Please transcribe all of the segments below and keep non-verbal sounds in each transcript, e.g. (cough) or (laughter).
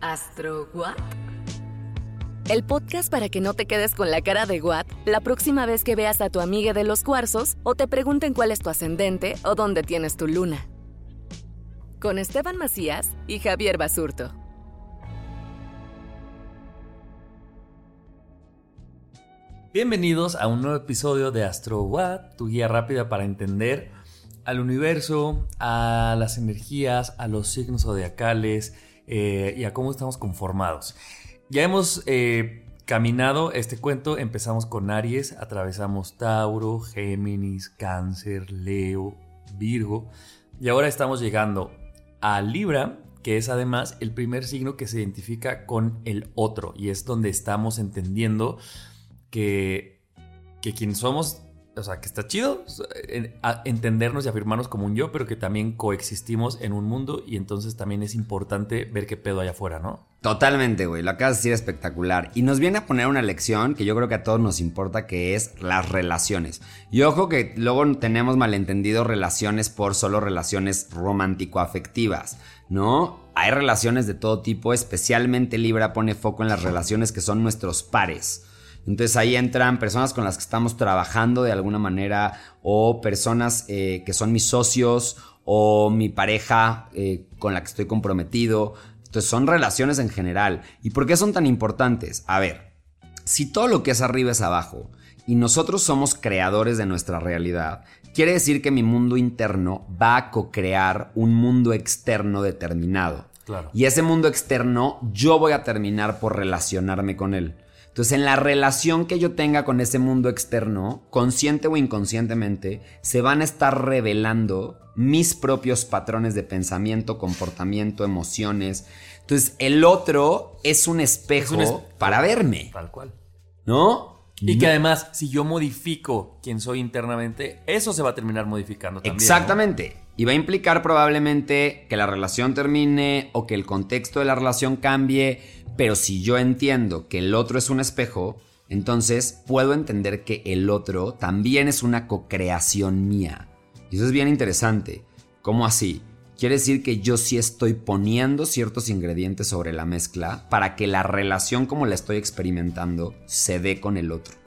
¿Astro What? El podcast para que no te quedes con la cara de What la próxima vez que veas a tu amiga de los cuarzos o te pregunten cuál es tu ascendente o dónde tienes tu luna. Con Esteban Macías y Javier Basurto. Bienvenidos a un nuevo episodio de Astro What, tu guía rápida para entender al universo, a las energías, a los signos zodiacales eh, y a cómo estamos conformados. Ya hemos eh, caminado este cuento, empezamos con Aries, atravesamos Tauro, Géminis, Cáncer, Leo, Virgo. Y ahora estamos llegando a Libra, que es además el primer signo que se identifica con el otro. Y es donde estamos entendiendo que, que quien somos o sea, que está chido entendernos y afirmarnos como un yo, pero que también coexistimos en un mundo y entonces también es importante ver qué pedo hay afuera, ¿no? Totalmente, güey, lo acabas de decir espectacular. Y nos viene a poner una lección que yo creo que a todos nos importa, que es las relaciones. Y ojo que luego tenemos malentendido relaciones por solo relaciones romántico-afectivas, ¿no? Hay relaciones de todo tipo, especialmente Libra pone foco en las relaciones que son nuestros pares. Entonces ahí entran personas con las que estamos trabajando de alguna manera o personas eh, que son mis socios o mi pareja eh, con la que estoy comprometido. Entonces son relaciones en general. ¿Y por qué son tan importantes? A ver, si todo lo que es arriba es abajo y nosotros somos creadores de nuestra realidad, quiere decir que mi mundo interno va a co-crear un mundo externo determinado. Claro. Y ese mundo externo yo voy a terminar por relacionarme con él. Entonces, en la relación que yo tenga con ese mundo externo, consciente o inconscientemente, se van a estar revelando mis propios patrones de pensamiento, comportamiento, emociones. Entonces, el otro es un espejo para verme. Tal cual. ¿No? Y que además, si yo modifico quién soy internamente, eso se va a terminar modificando también. Exactamente. Y va a implicar probablemente que la relación termine o que el contexto de la relación cambie pero si yo entiendo que el otro es un espejo, entonces puedo entender que el otro también es una co-creación mía. Y eso es bien interesante. ¿Cómo así? Quiere decir que yo sí estoy poniendo ciertos ingredientes sobre la mezcla para que la relación como la estoy experimentando se dé con el otro.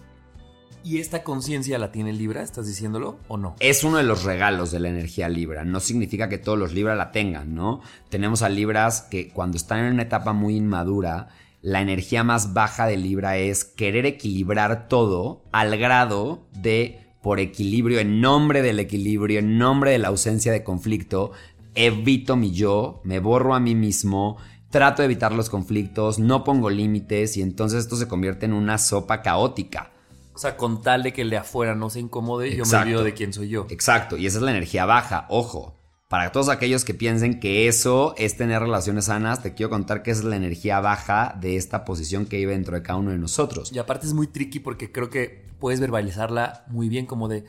¿Y esta conciencia la tiene Libra? ¿Estás diciéndolo o no? Es uno de los regalos de la energía Libra. No significa que todos los Libra la tengan, ¿no? Tenemos a Libras que cuando están en una etapa muy inmadura, la energía más baja de Libra es querer equilibrar todo al grado de, por equilibrio, en nombre del equilibrio, en nombre de la ausencia de conflicto, evito mi yo, me borro a mí mismo, trato de evitar los conflictos, no pongo límites y entonces esto se convierte en una sopa caótica. O sea, con tal de que el de afuera no se incomode, yo me olvido de quién soy yo. Exacto, y esa es la energía baja, ojo. Para todos aquellos que piensen que eso es tener relaciones sanas, te quiero contar que esa es la energía baja de esta posición que vive dentro de cada uno de nosotros. Y aparte es muy tricky porque creo que puedes verbalizarla muy bien como de,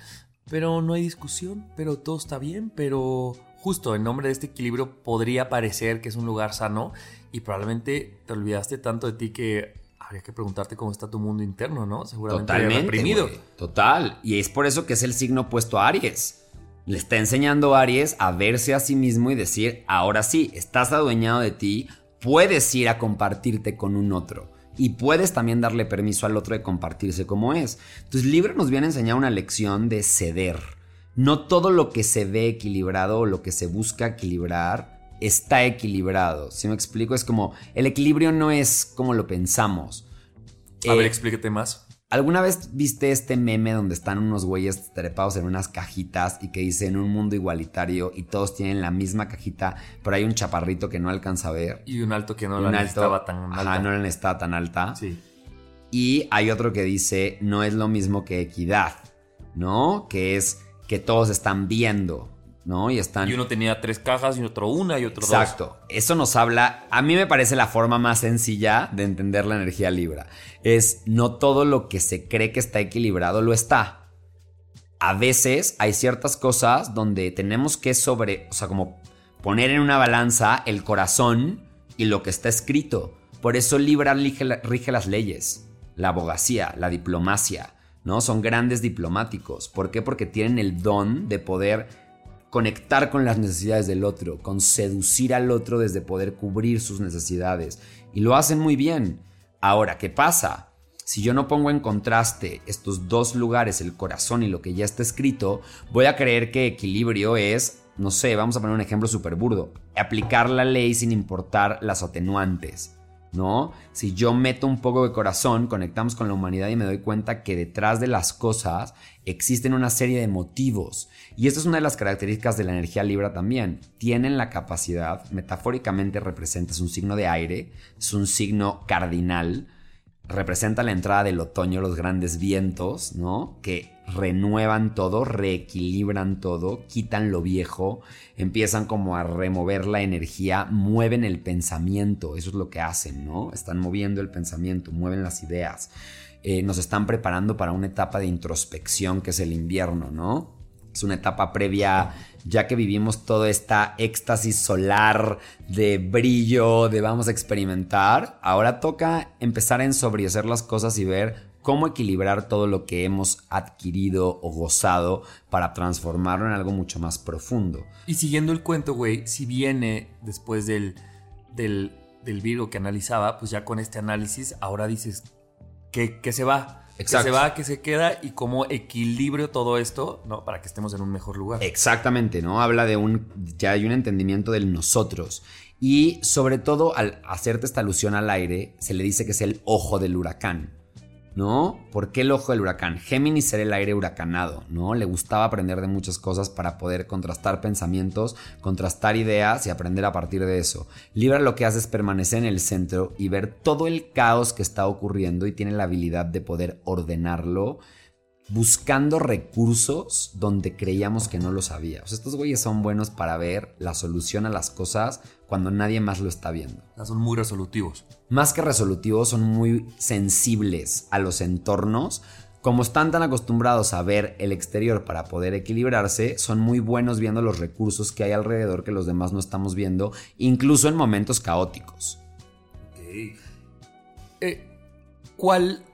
pero no hay discusión, pero todo está bien, pero justo en nombre de este equilibrio podría parecer que es un lugar sano y probablemente te olvidaste tanto de ti que habría que preguntarte cómo está tu mundo interno, ¿no? Seguramente Totalmente, reprimido. Total. Y es por eso que es el signo opuesto a Aries. Le está enseñando a Aries a verse a sí mismo y decir, ahora sí, estás adueñado de ti, puedes ir a compartirte con un otro. y puedes también darle permiso al otro de compartirse como es. Entonces, Libra nos viene a enseñar una lección de ceder. No todo lo que se ve equilibrado o lo que se busca equilibrar está equilibrado. Si me explico, es como el equilibrio no es como lo pensamos. A ver, Eh, explíquete más. ¿Alguna vez viste este meme donde están unos güeyes trepados en unas cajitas y que dicen un mundo igualitario y todos tienen la misma cajita, pero hay un chaparrito que no alcanza a ver? Y un alto que no la un necesitaba tan ajá, alta. no la necesitaba tan alta. Sí. Y hay otro que dice, no es lo mismo que equidad, ¿no? Que es que todos están viendo, ¿no? Y están... Y uno tenía tres cajas y otro una y otro dos. Exacto. Eso nos habla, a mí me parece la forma más sencilla de entender la energía libra. Es no todo lo que se cree que está equilibrado lo está. A veces hay ciertas cosas donde tenemos que sobre, o sea, como poner en una balanza el corazón y lo que está escrito. Por eso Libra rige, rige las leyes, la abogacía, la diplomacia, ¿no? Son grandes diplomáticos. ¿Por qué? Porque tienen el don de poder conectar con las necesidades del otro, con seducir al otro desde poder cubrir sus necesidades. Y lo hacen muy bien. Ahora, ¿qué pasa? Si yo no pongo en contraste estos dos lugares, el corazón y lo que ya está escrito, voy a creer que equilibrio es, no sé, vamos a poner un ejemplo súper burdo, aplicar la ley sin importar las atenuantes. ¿No? Si yo meto un poco de corazón, conectamos con la humanidad y me doy cuenta que detrás de las cosas existen una serie de motivos. Y esta es una de las características de la energía Libra también. Tienen la capacidad, metafóricamente representa, es un signo de aire, es un signo cardinal, representa la entrada del otoño, los grandes vientos, ¿no? Que renuevan todo, reequilibran todo, quitan lo viejo, empiezan como a remover la energía, mueven el pensamiento, eso es lo que hacen, ¿no? Están moviendo el pensamiento, mueven las ideas, eh, nos están preparando para una etapa de introspección que es el invierno, ¿no? Es una etapa previa, ya que vivimos toda esta éxtasis solar de brillo, de vamos a experimentar. Ahora toca empezar a ensobriecer las cosas y ver cómo equilibrar todo lo que hemos adquirido o gozado para transformarlo en algo mucho más profundo. Y siguiendo el cuento, güey, si viene después del, del, del Virgo que analizaba, pues ya con este análisis, ahora dices que, que se va. Exacto. Que se va, que se queda y cómo equilibrio todo esto, ¿no? Para que estemos en un mejor lugar. Exactamente, ¿no? Habla de un, ya hay un entendimiento del nosotros. Y sobre todo al hacerte esta alusión al aire, se le dice que es el ojo del huracán, ¿no? ¿Por qué el ojo del huracán? Géminis era el aire huracanado, ¿no? Le gustaba aprender de muchas cosas para poder contrastar pensamientos, contrastar ideas y aprender a partir de eso. Libra lo que hace es permanecer en el centro y ver todo el caos que está ocurriendo y tiene la habilidad de poder ordenarlo buscando recursos donde creíamos que no los había. O sea, estos güeyes son buenos para ver la solución a las cosas cuando nadie más lo está viendo. Son muy resolutivos. Más que resolutivos, son muy sensibles a los entornos. Como están tan acostumbrados a ver el exterior para poder equilibrarse, son muy buenos viendo los recursos que hay alrededor que los demás no estamos viendo, incluso en momentos caóticos. Eh, ¿Cuál,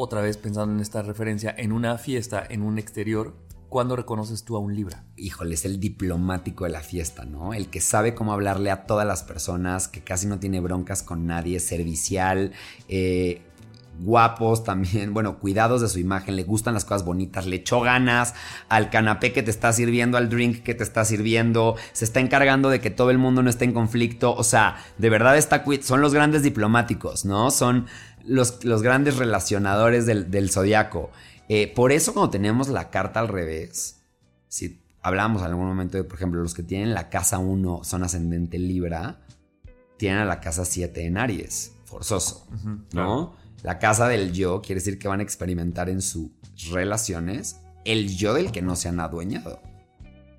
otra vez pensando en esta referencia, en una fiesta, en un exterior, cuándo reconoces tú a un Libra? híjole, es el diplomático de la fiesta, ¿no? El que sabe cómo hablarle a todas las personas, que casi no tiene broncas con nadie, servicial, eh, guapos también, (laughs) bueno, cuidados de su imagen, le gustan las cosas bonitas, le echó ganas al canapé que te está sirviendo, al drink que te está sirviendo, se está encargando de que todo el mundo no esté en conflicto, o sea, de verdad está, son los grandes diplomáticos, ¿no? Son los, los grandes relacionadores del, del zodiaco. Eh, por eso cuando tenemos la carta al revés, si hablamos en algún momento de, por ejemplo, los que tienen la casa 1 son ascendente Libra, tienen a la casa 7 en Aries, forzoso, ¿no? La casa del yo quiere decir que van a experimentar en sus relaciones el yo del que no se han adueñado.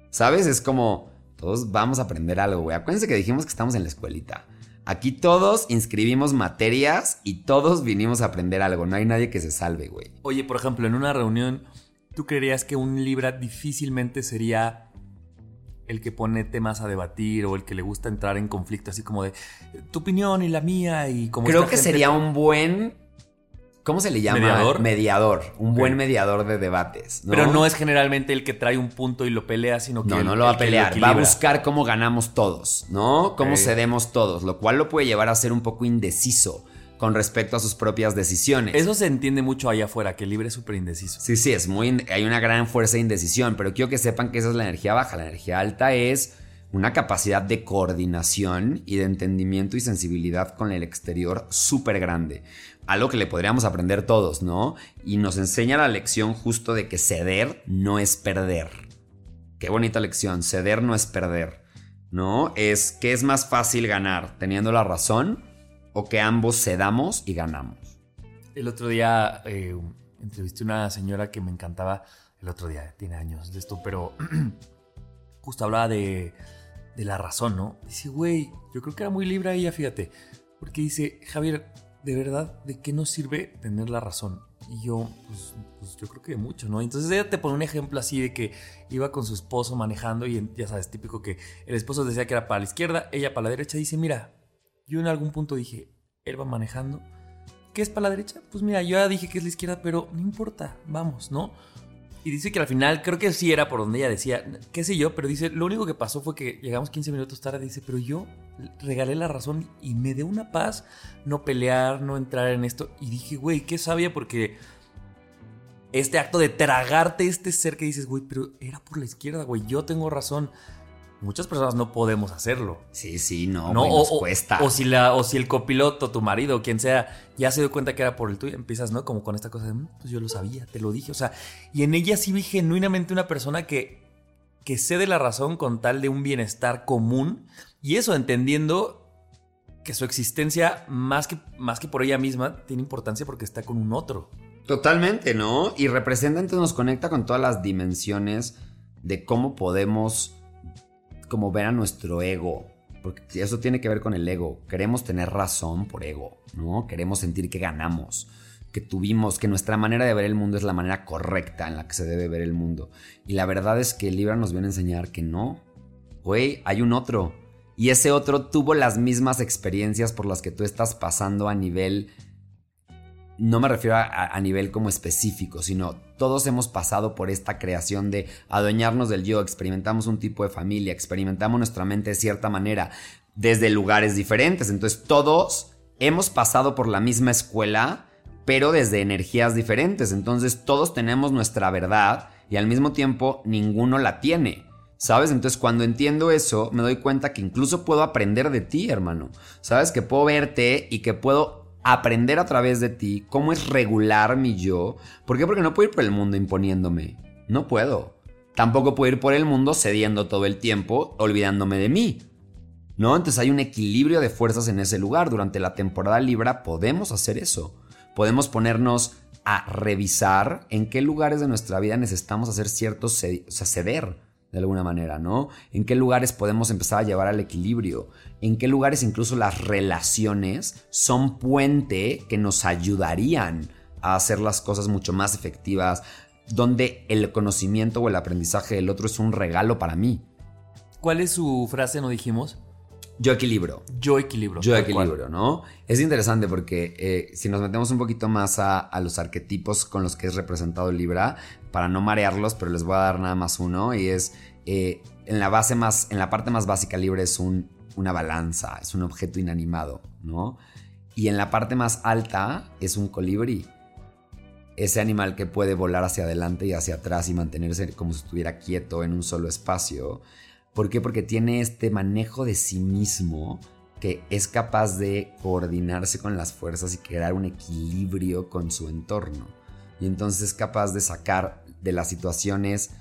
¿Sabes? Es como todos vamos a aprender algo, güey. Acuérdense que dijimos que estamos en la escuelita. Aquí todos inscribimos materias y todos vinimos a aprender algo. No hay nadie que se salve, güey. Oye, por ejemplo, en una reunión, ¿tú creerías que un Libra difícilmente sería el que pone temas a debatir o el que le gusta entrar en conflicto, así como de tu opinión y la mía y como Creo que gente- sería un buen. ¿Cómo se le llama? ¿Mediador? Mediador. Un buen mediador de debates. ¿no? Pero no es generalmente el que trae un punto y lo pelea, sino que No, el- no lo va a pelear. Va a buscar cómo ganamos todos, ¿no? Cómo cedemos todos, lo cual lo puede llevar a ser un poco indeciso. con respecto a sus propias decisiones. Eso se entiende mucho allá afuera, que el libre es súper indeciso. Sí, sí, es muy, hay una gran fuerza de indecisión, pero quiero que sepan que esa es la energía baja. La energía alta es una capacidad de coordinación y de entendimiento y sensibilidad con el exterior súper grande. Algo que le podríamos aprender todos, ¿no? Y nos enseña la lección justo de que ceder no es perder. Qué bonita lección, ceder no es perder, ¿no? Es que es más fácil ganar teniendo la razón o que ambos cedamos y ganamos. El otro día eh, entrevisté a una señora que me encantaba, el otro día, tiene años de esto, pero (clears throat) justo hablaba de de la razón, ¿no? Dice, güey, yo creo que era muy libre ella, fíjate. Porque dice, Javier, de verdad, ¿de qué nos sirve tener la razón? Y yo, pues, pues, yo creo que mucho, ¿no? Entonces ella te pone un ejemplo así de que iba con su esposo manejando y ya sabes, típico que el esposo decía que era para la izquierda, ella para la derecha. Dice, mira, yo en algún punto dije, él va manejando. ¿Qué es para la derecha? Pues mira, yo ya dije que es la izquierda, pero no importa, vamos, ¿no? Y dice que al final, creo que sí era por donde ella decía, qué sé yo, pero dice, lo único que pasó fue que llegamos 15 minutos tarde, dice, pero yo regalé la razón y me dio una paz no pelear, no entrar en esto. Y dije, güey, qué sabia porque este acto de tragarte este ser que dices, güey, pero era por la izquierda, güey, yo tengo razón muchas personas no podemos hacerlo. Sí, sí, no, no nos cuesta. O si, la, o si el copiloto, tu marido, o quien sea, ya se dio cuenta que era por el tuyo, empiezas, ¿no? Como con esta cosa de, mm, pues yo lo sabía, te lo dije. O sea, y en ella sí vi genuinamente una persona que, que cede la razón con tal de un bienestar común. Y eso entendiendo que su existencia, más que, más que por ella misma, tiene importancia porque está con un otro. Totalmente, ¿no? Y representa, entonces nos conecta con todas las dimensiones de cómo podemos como ver a nuestro ego, porque eso tiene que ver con el ego. Queremos tener razón por ego, ¿no? Queremos sentir que ganamos, que tuvimos, que nuestra manera de ver el mundo es la manera correcta en la que se debe ver el mundo. Y la verdad es que el libro nos viene a enseñar que no. Güey, hay un otro. Y ese otro tuvo las mismas experiencias por las que tú estás pasando a nivel no me refiero a, nivel como específico, sino todos hemos pasado por esta creación de adueñarnos del yo, experimentamos un tipo de familia, experimentamos nuestra mente de cierta manera, desde lugares diferentes. Entonces todos hemos pasado por la misma escuela, pero desde energías diferentes. Entonces todos tenemos nuestra verdad y al mismo tiempo ninguno la tiene. ¿Sabes? Entonces cuando entiendo eso, me doy cuenta que incluso puedo aprender de ti, hermano. ¿Sabes? Que puedo verte y que puedo aprender a través de ti cómo es regular mi yo. ¿Por qué? Porque no puedo ir por el mundo imponiéndome. No puedo. Tampoco puedo ir por el mundo cediendo todo el tiempo, olvidándome de mí. ¿No? Entonces hay un equilibrio de fuerzas en ese lugar. Durante la temporada Libra podemos hacer eso. Podemos ponernos a revisar en qué lugares de nuestra vida necesitamos hacer ciertos, ceder de alguna manera, ¿no? En qué lugares podemos empezar a llevar al equilibrio, en qué lugares incluso las relaciones son puente que nos ayudarían a hacer las cosas mucho más efectivas, donde el conocimiento o el aprendizaje del otro es un regalo para mí. ¿Cuál es su frase, no dijimos? Yo equilibro. Yo equilibro. Yo equilibro, ¿no? Es interesante porque eh, si nos metemos un poquito más a, a, los arquetipos con los que es representado Libra, para no marearlos, pero les voy a dar nada más uno, y es eh, en la base más, en la parte más básica Libra es un, una balanza, es un objeto inanimado, ¿no? Y en la parte más alta es un colibrí. Ese animal que puede volar hacia adelante y hacia atrás y mantenerse como si estuviera quieto en un solo espacio ¿Por qué? Porque tiene este manejo de sí mismo que es capaz de coordinarse con las fuerzas y crear un equilibrio con su entorno. Y entonces es capaz de sacar de las situaciones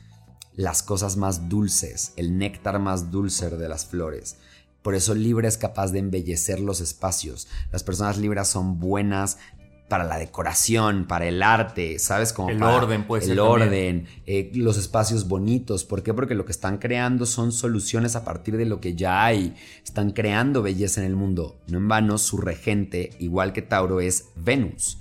las cosas más dulces, el néctar más dulce de las flores. Por eso Libra es capaz de embellecer los espacios. Las personas libras son buenas para la decoración, para el arte, ¿sabes? Como el orden, pues. El orden, eh, los espacios bonitos. ¿Por qué? Porque lo que están creando son soluciones a partir de lo que ya hay. Están creando belleza en el mundo. No en vano, su regente, igual que Tauro, es Venus.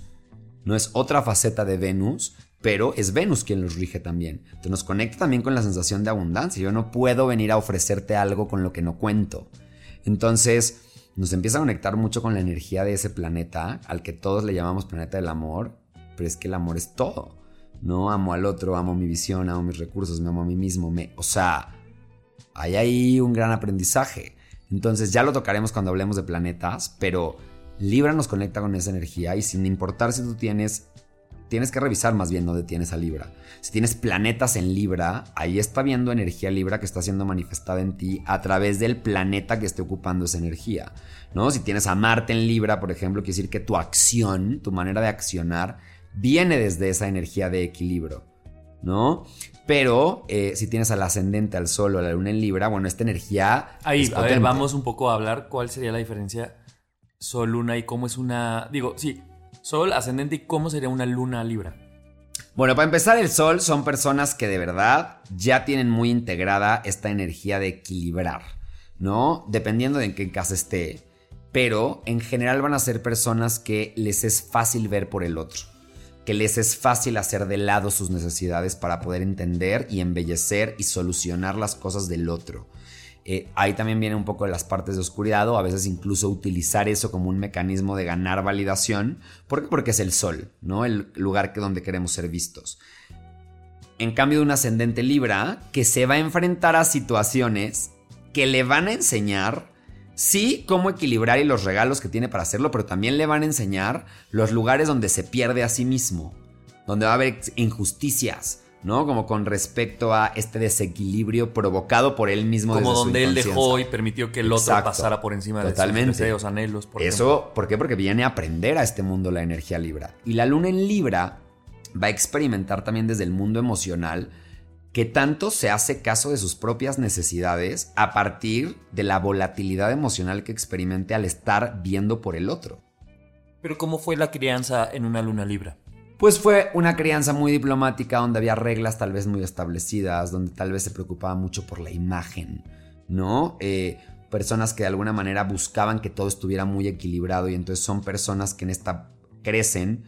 No es otra faceta de Venus, pero es Venus quien los rige también. Entonces nos conecta también con la sensación de abundancia. Yo no puedo venir a ofrecerte algo con lo que no cuento. Entonces, nos empieza a conectar mucho con la energía de ese planeta, al que todos le llamamos planeta del amor, pero es que el amor es todo. No amo al otro, amo mi visión, amo mis recursos, me amo a mí mismo, o sea, hay ahí un gran aprendizaje. Entonces ya lo tocaremos cuando hablemos de planetas, pero Libra nos conecta con esa energía y sin importar si tú tienes tienes que revisar más bien dónde tienes a Libra. Si tienes planetas en Libra, ahí está viendo energía Libra que está siendo manifestada en ti a través del planeta que esté ocupando esa energía. ¿no? Si tienes a Marte en Libra, por ejemplo, quiere decir que tu acción, tu manera de accionar, viene desde esa energía de equilibrio. ¿no? Pero eh, si tienes al ascendente, al sol o a la luna en Libra, bueno, esta energía. Ahí, es a ver, vamos un poco a hablar cuál sería la diferencia Sol, Luna y cómo es una. Digo, sí, Sol, ascendente y cómo sería una Luna Libra. Bueno, para empezar, el sol son personas que de verdad ya tienen muy integrada esta energía de equilibrar, ¿no? Dependiendo de en qué casa esté. Pero en general van a ser personas que les es fácil ver por el otro, que les es fácil hacer de lado sus necesidades para poder entender y embellecer y solucionar las cosas del otro. Eh, ahí también viene un poco de las partes de oscuridad o a veces incluso utilizar eso como un mecanismo de ganar validación. ¿Por qué? Porque es el sol, ¿no? El lugar que donde queremos ser vistos. En cambio de un ascendente Libra que se va a enfrentar a situaciones que le van a enseñar, sí, cómo equilibrar y los regalos que tiene para hacerlo, pero también le van a enseñar los lugares donde se pierde a sí mismo, donde va a haber injusticias, ¿no? Como con respecto a este desequilibrio provocado por él mismo. Como desde su donde él dejó y permitió que el otro Exacto. pasara por encima Totalmente. de sus deseos, anhelos. Por ejemplo. Eso, ¿por qué? Porque viene a aprender a este mundo la energía Libra. Y la luna en Libra va a experimentar también desde el mundo emocional que tanto se hace caso de sus propias necesidades a partir de la volatilidad emocional que experimente al estar viendo por el otro. Pero ¿cómo fue la crianza en una Luna Libra? Pues fue una crianza muy diplomática donde había reglas tal vez muy establecidas, donde tal vez se preocupaba mucho por la imagen, ¿no? Eh, personas que de alguna manera buscaban que todo estuviera muy equilibrado y entonces son personas que en esta crecen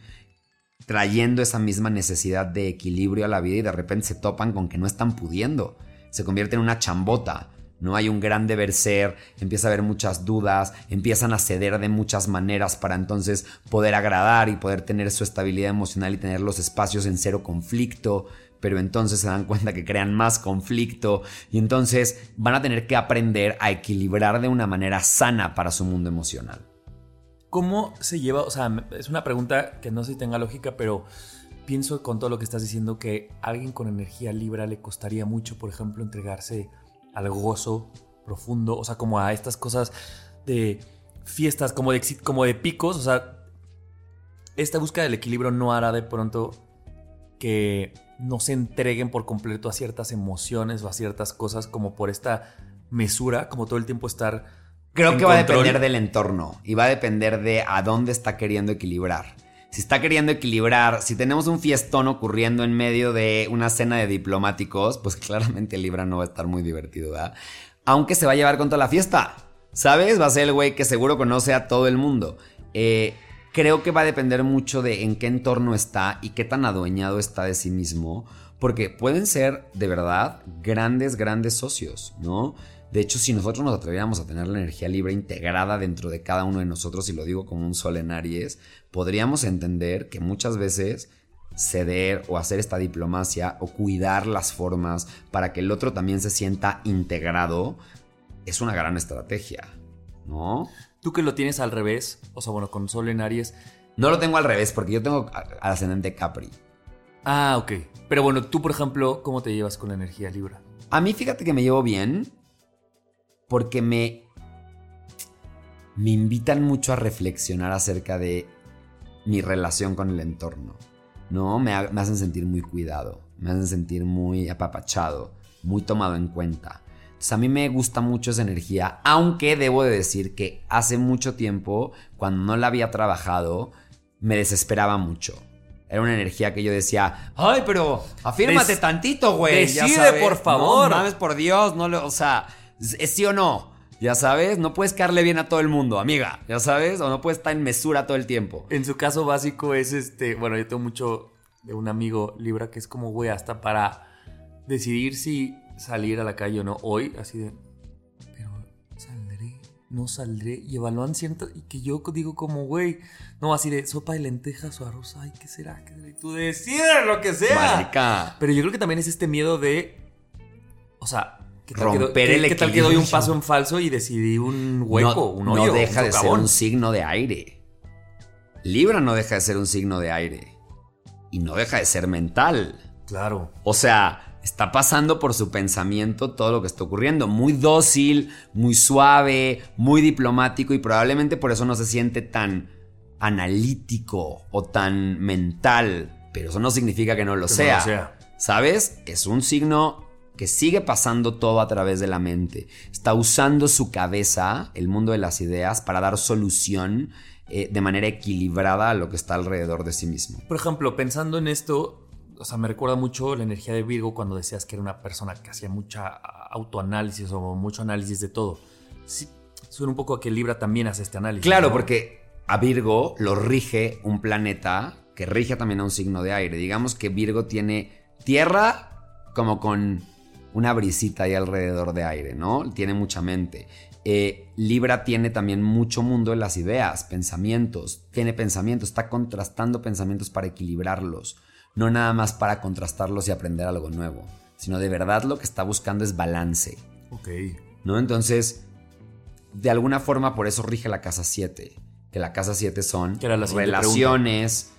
trayendo esa misma necesidad de equilibrio a la vida y de repente se topan con que no están pudiendo. Se convierte en una chambota. No hay un gran deber ser, empieza a haber muchas dudas, empiezan a ceder de muchas maneras para entonces poder agradar y poder tener su estabilidad emocional y tener los espacios en cero conflicto, pero entonces se dan (laughs) cuenta que crean más conflicto y entonces van a tener que aprender a equilibrar de una manera sana para su mundo emocional. ¿Cómo se lleva? O sea, es una pregunta que no sé si tenga lógica, pero pienso con todo lo que estás diciendo que a alguien con energía libra le costaría mucho, por ejemplo, entregarse al gozo profundo, o sea, como a estas cosas de fiestas, como de, como de picos, o sea, esta búsqueda del equilibrio no hará de pronto que no se entreguen por completo a ciertas emociones o a ciertas cosas como por esta mesura, como todo el tiempo estar Creo que va a depender del entorno y va a depender de a dónde está queriendo equilibrar. Si está queriendo equilibrar, si tenemos un fiestón ocurriendo en medio de una cena de diplomáticos, pues (laughs) claramente Libra no va a estar muy divertido, ¿verdad? Aunque se va a llevar con toda la fiesta, ¿sabes? Va a ser el güey que seguro conoce a todo el mundo. Eh, creo que va a depender mucho de en qué entorno está y qué tan adueñado está de sí mismo, porque pueden ser de verdad grandes, grandes socios, ¿no? De hecho, si nosotros nos atreviéramos a tener la energía libre integrada dentro de cada uno de nosotros, y lo digo como un sol en Aries, podríamos entender que muchas veces ceder o hacer esta diplomacia o cuidar las formas para que el otro también se sienta integrado es una gran estrategia, ¿no? Tú que lo tienes al revés, o sea, bueno, con Sol en Aries. No lo tengo al revés porque yo tengo ascendente Capri. Ah, ok. Pero bueno, tú, por ejemplo, ¿cómo te llevas con la energía Libra? A mí fíjate que me llevo bien porque me me invitan mucho a reflexionar acerca de mi relación con el entorno. ¿No? Me, ha- me hacen sentir muy cuidado, me hacen sentir muy apapachado, muy tomado en cuenta. Entonces a mí me gusta mucho esa energía, aunque debo de decir que hace mucho tiempo, cuando no la había trabajado, me desesperaba mucho. Era una energía que yo decía, ay, pero afírmate Des- tantito, güey. ya decide, sabes. por favor. No mames, por Dios, no lo, o sea, es sí o no. Ya sabes, no puedes caerle bien a todo el mundo, amiga. Ya sabes, o no puedes estar en mesura todo el tiempo. En su caso básico es este, bueno, yo tengo mucho de un amigo Libra que es como, güey, hasta para decidir si salir a la calle o no hoy, así de, pero saldré, no saldré, y evalúan ciertas, y que yo digo como, güey, no, así de sopa de lentejas o arroz, ay, ¿qué será? ¿Qué será? Y tú decides lo que sea. Marica. Pero yo creo que también es este miedo de, o sea, ¿qué tal, que, Romper qué- el qué tal que doy un equilibrio? paso en falso y decidí un hueco, no, un no hoyo? deja un de ser un signo de aire. Libra no deja de ser un signo de aire. Y no deja de ser mental. Claro. O sea, está pasando por su pensamiento todo lo que está ocurriendo. Muy dócil, muy suave, muy diplomático y probablemente por eso no se siente tan analítico o tan mental. Pero eso no significa que no lo, Que no lo sea. ¿Sabes? Es un signo que sigue pasando todo a través de la mente. Está usando su cabeza, el mundo de las ideas, para dar solución eh, de manera equilibrada a lo que está alrededor de sí mismo. Por ejemplo, pensando en esto, o sea, me recuerda mucho la energía de Virgo cuando decías que era una persona que hacía mucha autoanálisis o mucho análisis de todo. Sí, suena un poco a que Libra también hace este análisis. Claro, ¿no? porque a Virgo lo rige un planeta que rige también a un signo de aire. Digamos que Virgo tiene tierra como con una brisita ahí alrededor de aire, ¿no? Tiene mucha mente. Eh, Libra tiene también mucho mundo en las ideas, pensamientos. Tiene pensamientos, está contrastando pensamientos para equilibrarlos. No nada más para contrastarlos y aprender algo nuevo, sino de verdad lo que está buscando es balance. Ok. ¿no? Entonces, de alguna forma por eso rige la casa 7, que la casa 7 son Que era la siguiente relaciones,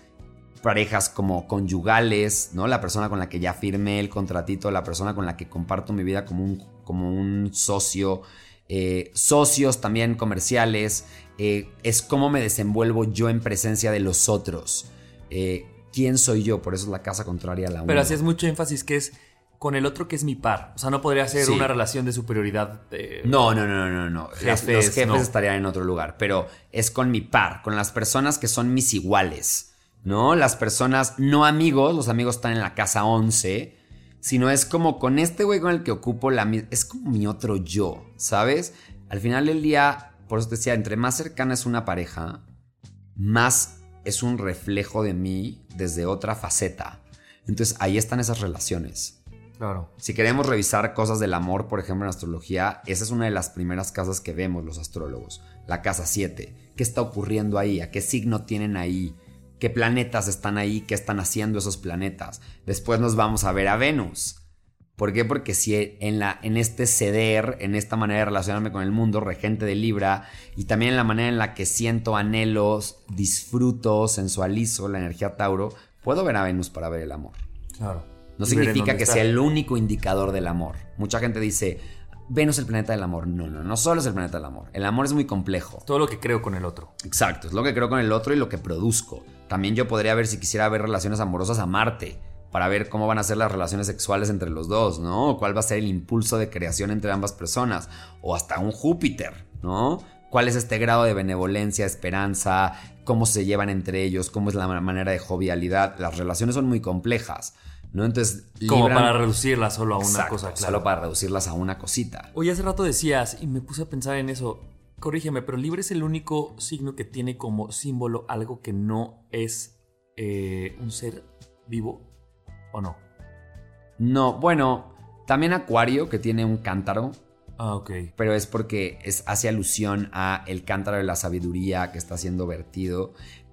parejas como conyugales, ¿no? La persona con la que ya firmé el contratito, la persona con la que comparto mi vida como un, como un socio, eh, socios también comerciales, eh, es cómo me desenvuelvo yo en presencia de los otros. Eh, ¿Quién soy yo? Por eso es la casa contraria a la Pero uno. así es mucho énfasis que es con el otro que es mi par. O sea, no podría ser Sí. una relación de superioridad. de- No, no, no, no, no. Jefes, los jefes no. estarían en otro lugar, pero es con mi par, con las personas que son mis iguales, ¿no? Las personas, no amigos, los amigos están en la casa 11, sino es como con este güey con el que ocupo la es como mi otro yo, ¿sabes? Al final del día, por eso te decía, entre más cercana es una pareja, más es un reflejo de mí desde otra faceta. Entonces ahí están esas relaciones. Claro. Si queremos revisar cosas del amor, por ejemplo, en astrología, esa es una de las primeras casas que vemos los astrólogos. La casa 7. ¿Qué está ocurriendo ahí? ¿A qué signo tienen ahí? ¿Qué planetas están ahí? ¿Qué están haciendo esos planetas? Después nos vamos a ver a Venus. ¿Por qué? Porque si en, la, en este ceder, en esta manera de relacionarme con el mundo, regente de Libra, y también en la manera en la que siento anhelos, disfruto, sensualizo la energía Tauro, puedo ver a Venus para ver el amor. Claro. No significa que está. sea el único indicador del amor. Mucha gente dice, Venus es el planeta del amor. No, no, no solo es el planeta del amor. El amor es muy complejo. Todo lo que creo con el otro. Exacto, es lo que creo con el otro y lo que produzco. También yo podría ver si quisiera ver relaciones amorosas a Marte, para ver cómo van a ser las relaciones sexuales entre los dos, ¿no? O cuál va a ser el impulso de creación entre ambas personas. O hasta un Júpiter, ¿no? ¿Cuál es este grado de benevolencia, esperanza? ¿Cómo se llevan entre ellos? ¿Cómo es la manera de jovialidad? Las relaciones son muy complejas, ¿no? Entonces, Como para reducirla solo a una Exacto, cosa, claro. Solo para reducirlas a una cosita. Oye, hace rato decías, y me puse a pensar en eso. Corrígeme, pero Libra es el único signo que tiene como símbolo algo que no es eh, un ser vivo, ¿o no? No, bueno, también Acuario, que tiene un cántaro, Ah, ok. pero es porque es, hace alusión a el cántaro de la sabiduría que está siendo vertido.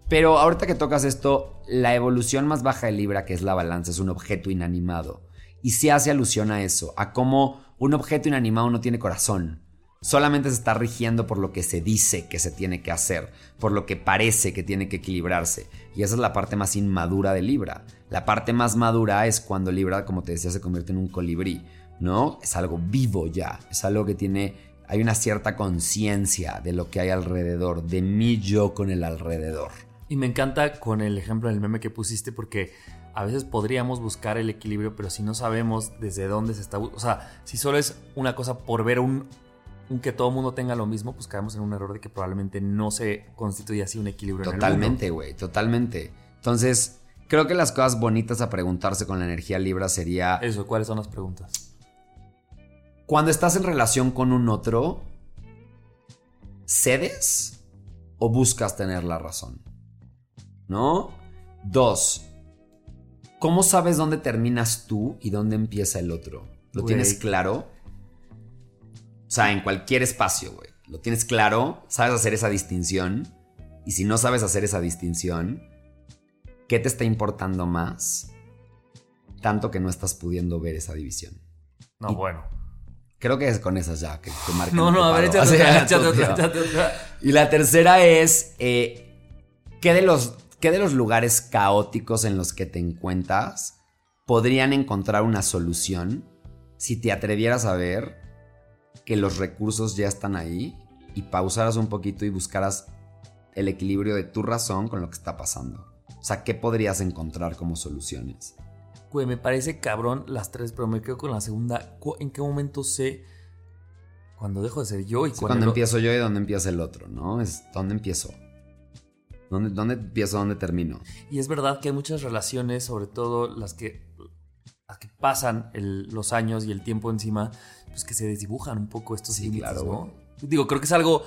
Pero ahorita que tocas esto, la evolución más baja de Libra, que es la balanza, es un objeto inanimado. Y sí hace alusión a eso, a cómo un objeto inanimado no tiene corazón. Solamente se está rigiendo por lo que se dice que se tiene que hacer, por lo que parece que tiene que equilibrarse. Y esa es la parte más inmadura de Libra. La parte más madura es cuando Libra, como te decía, se convierte en un colibrí, ¿no? Es algo vivo ya, es algo que tiene, hay una cierta conciencia de lo que hay alrededor, de mí yo con el alrededor. Y me encanta con el ejemplo del meme que pusiste porque a veces podríamos buscar el equilibrio, pero si no sabemos desde dónde se está... O sea, si solo es una cosa por ver un que todo el mundo tenga lo mismo, pues caemos en un error de que probablemente no se constituye así un equilibrio Totalmente, güey, totalmente. Entonces, creo que las cosas bonitas a preguntarse con la energía Libra sería... Eso, ¿cuáles son las preguntas? Cuando estás en relación con un otro, ¿cedes o buscas tener la razón? ¿No? Dos, ¿cómo sabes dónde terminas tú y dónde empieza el otro? ¿Lo Güey. tienes claro? O sea, en cualquier espacio, güey. ¿Lo tienes claro? ¿Sabes hacer esa distinción? Y si no sabes hacer esa distinción, ¿qué te está importando más? Tanto que no estás pudiendo ver esa división. No, Y- bueno. Creo que es con esas ya que te marcan No, no, a ver, (laughs) échate otra, échate otra. Y la tercera es, eh, ¿qué de los, qué de los lugares caóticos en los que te encuentras podrían encontrar una solución si te atrevieras a ver que los recursos ya están ahí y pausaras un poquito y buscaras el equilibrio de tu razón con lo que está pasando? O sea, ¿qué podrías encontrar como soluciones? Güey, me parece cabrón las tres, pero me quedo con la segunda. ¿En qué momento sé cuando dejo de ser yo y Sí, cuando, cuando empiezo yo y dónde empieza el otro, ¿no? Es dónde empiezo. ¿Dónde, dónde empiezo, dónde termino? Y es verdad que hay muchas relaciones, sobre todo las que, las que pasan el- los años y el tiempo encima, pues que se desdibujan un poco estos Sí, límites, claro. Digo, creo que es algo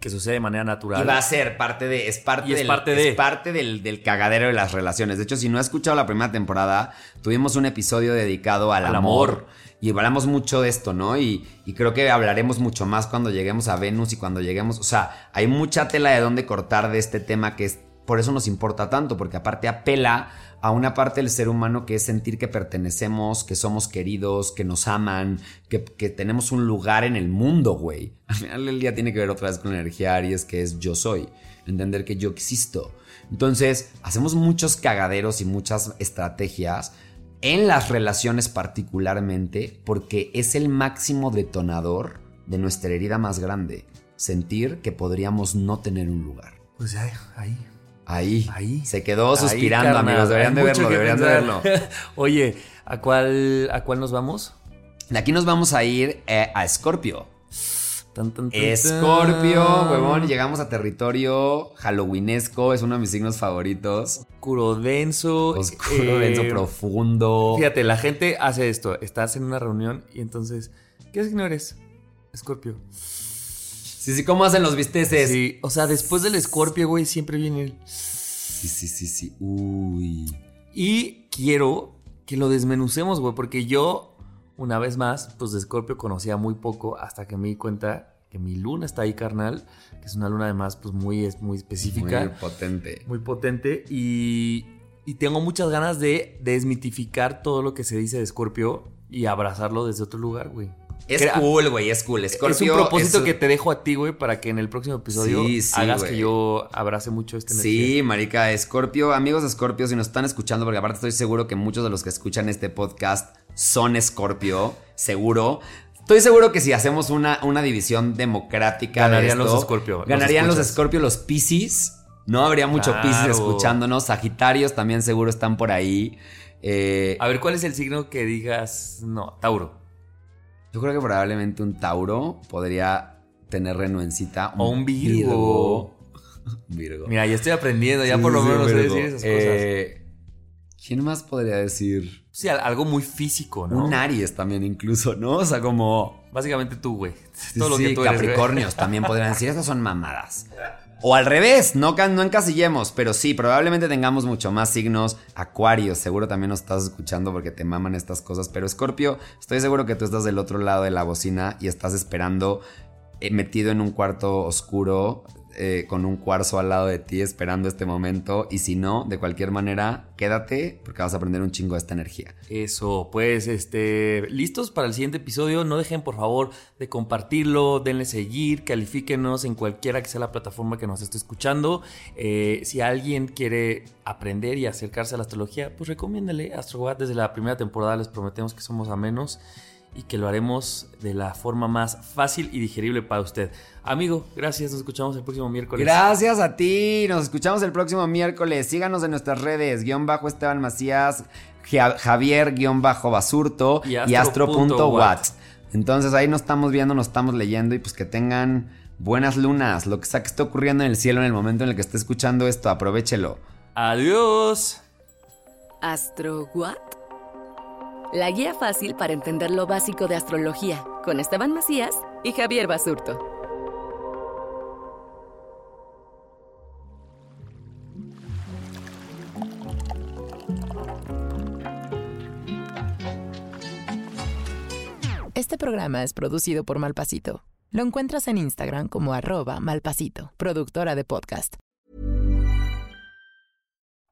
que sucede de manera natural. Y va a ser parte de. Es parte, es del, parte de. es parte del, del cagadero de las relaciones. De hecho, si no has escuchado la primera temporada, tuvimos un episodio dedicado al, Al amor. amor. Y hablamos mucho de esto, ¿no? Y, y creo que hablaremos mucho más cuando lleguemos a Venus y cuando lleguemos. O sea, hay mucha tela de dónde cortar de este tema que es. Por eso nos importa tanto, porque aparte apela a una parte del ser humano que es sentir que pertenecemos, que somos queridos, que nos aman, que, que tenemos un lugar en el mundo, güey. (laughs) Al final del día tiene que ver otra vez con la energía Aries, que es yo soy, entender que yo existo. Entonces, hacemos muchos cagaderos y muchas estrategias en las relaciones particularmente, porque es el máximo detonador de nuestra herida más grande, sentir que podríamos no tener un lugar. Pues ya, ahí. Ahí, Ahí. se quedó Ahí, suspirando, carnal. amigos. Deberían de verlo, deberían de verlo. (laughs) Oye, ¿a cuál, ¿a cuál nos vamos? De aquí nos vamos a ir eh, a Escorpio. Tan, tan, tan, Escorpio, huevón, llegamos a territorio halloweenesco, es uno de mis signos favoritos. Oscuro denso. Oscuro, eh, denso, profundo. Fíjate, la gente hace esto. Estás en una reunión y entonces, ¿qué signo eres? Escorpio. Sí, sí, ¿cómo hacen los visteces? Sí, o sea, después del escorpio, güey, siempre viene el... sí, sí, sí, sí. Uy. Y quiero que lo desmenucemos, güey, porque yo, una vez más, pues de escorpio conocía muy poco hasta que me di cuenta que mi luna está ahí, carnal, que es una luna además, pues muy, es muy específica. Muy potente. muy potente y, y tengo muchas ganas de desmitificar todo lo que se dice de Scorpio y abrazarlo desde otro lugar, güey. Es Crea- cool, güey, es cool. Scorpio es un propósito es- que te dejo a ti, güey, para que en el próximo episodio Sí, sí, hagas que yo abrace mucho este Sí, marica, Scorpio, amigos de Scorpio, si nos están escuchando, porque aparte estoy seguro que muchos de los que escuchan este podcast son Scorpio, seguro. Estoy seguro que si hacemos una, una división democrática Ganarían de esto, los Scorpio, los Ganarían los escuchas. Scorpio, los Piscis. No habría mucho Claro. Piscis escuchándonos. Sagitarios también seguro están por ahí. Eh, A ver, ¿cuál es el signo que digas? No, Tauro. Yo creo que probablemente un Tauro podría tener renuencita. O un Virgo. (laughs) Virgo. Mira, ya estoy aprendiendo, ya Sí, por lo sí, menos sé Virgo. decir esas cosas. Eh, ¿Quién más podría decir? Sí, al- algo muy físico, ¿no? Un Aries también incluso, ¿no? O sea, como... Básicamente tú, güey. Sí, Todo lo que sí, tú eres. Capricornios también podrían decir, estas son mamadas. O al revés, no, ca- no encasillemos, pero sí, probablemente tengamos mucho más signos. Acuario, seguro también nos estás escuchando porque te maman estas cosas, pero Escorpio, estoy seguro que tú estás del otro lado de la bocina y estás esperando, eh, metido en un cuarto oscuro, eh, con un cuarzo al lado de ti, esperando este momento. Y si no, de cualquier manera, quédate porque vas a aprender un chingo de esta energía. Eso, pues, este, listos para el siguiente episodio. No dejen, por favor, de compartirlo, denle seguir, califíquenos en cualquiera que sea la plataforma que nos esté escuchando. Eh, si alguien quiere aprender y acercarse a la astrología, pues recomiéndele AstroWatt. Desde la primera temporada les prometemos que somos amenos y que lo haremos de la forma más fácil y digerible para usted. Amigo, gracias. Nos escuchamos el próximo miércoles. Gracias a ti. Nos escuchamos el próximo miércoles. Síganos en nuestras redes. Guión bajo Esteban Macías, Ja- Javier guion bajo Basurto Y y astro wat. Entonces ahí nos estamos viendo, nos estamos leyendo y pues que tengan buenas lunas. Lo que sea que esté ocurriendo en el cielo en el momento en el que esté escuchando esto, aprovechelo. Adiós. ¿Astro What? La guía fácil para entender lo básico de astrología, con Esteban Macías y Javier Basurto. Este programa es producido por Malpasito. Lo encuentras en Instagram como arroba malpasito, productora de podcast.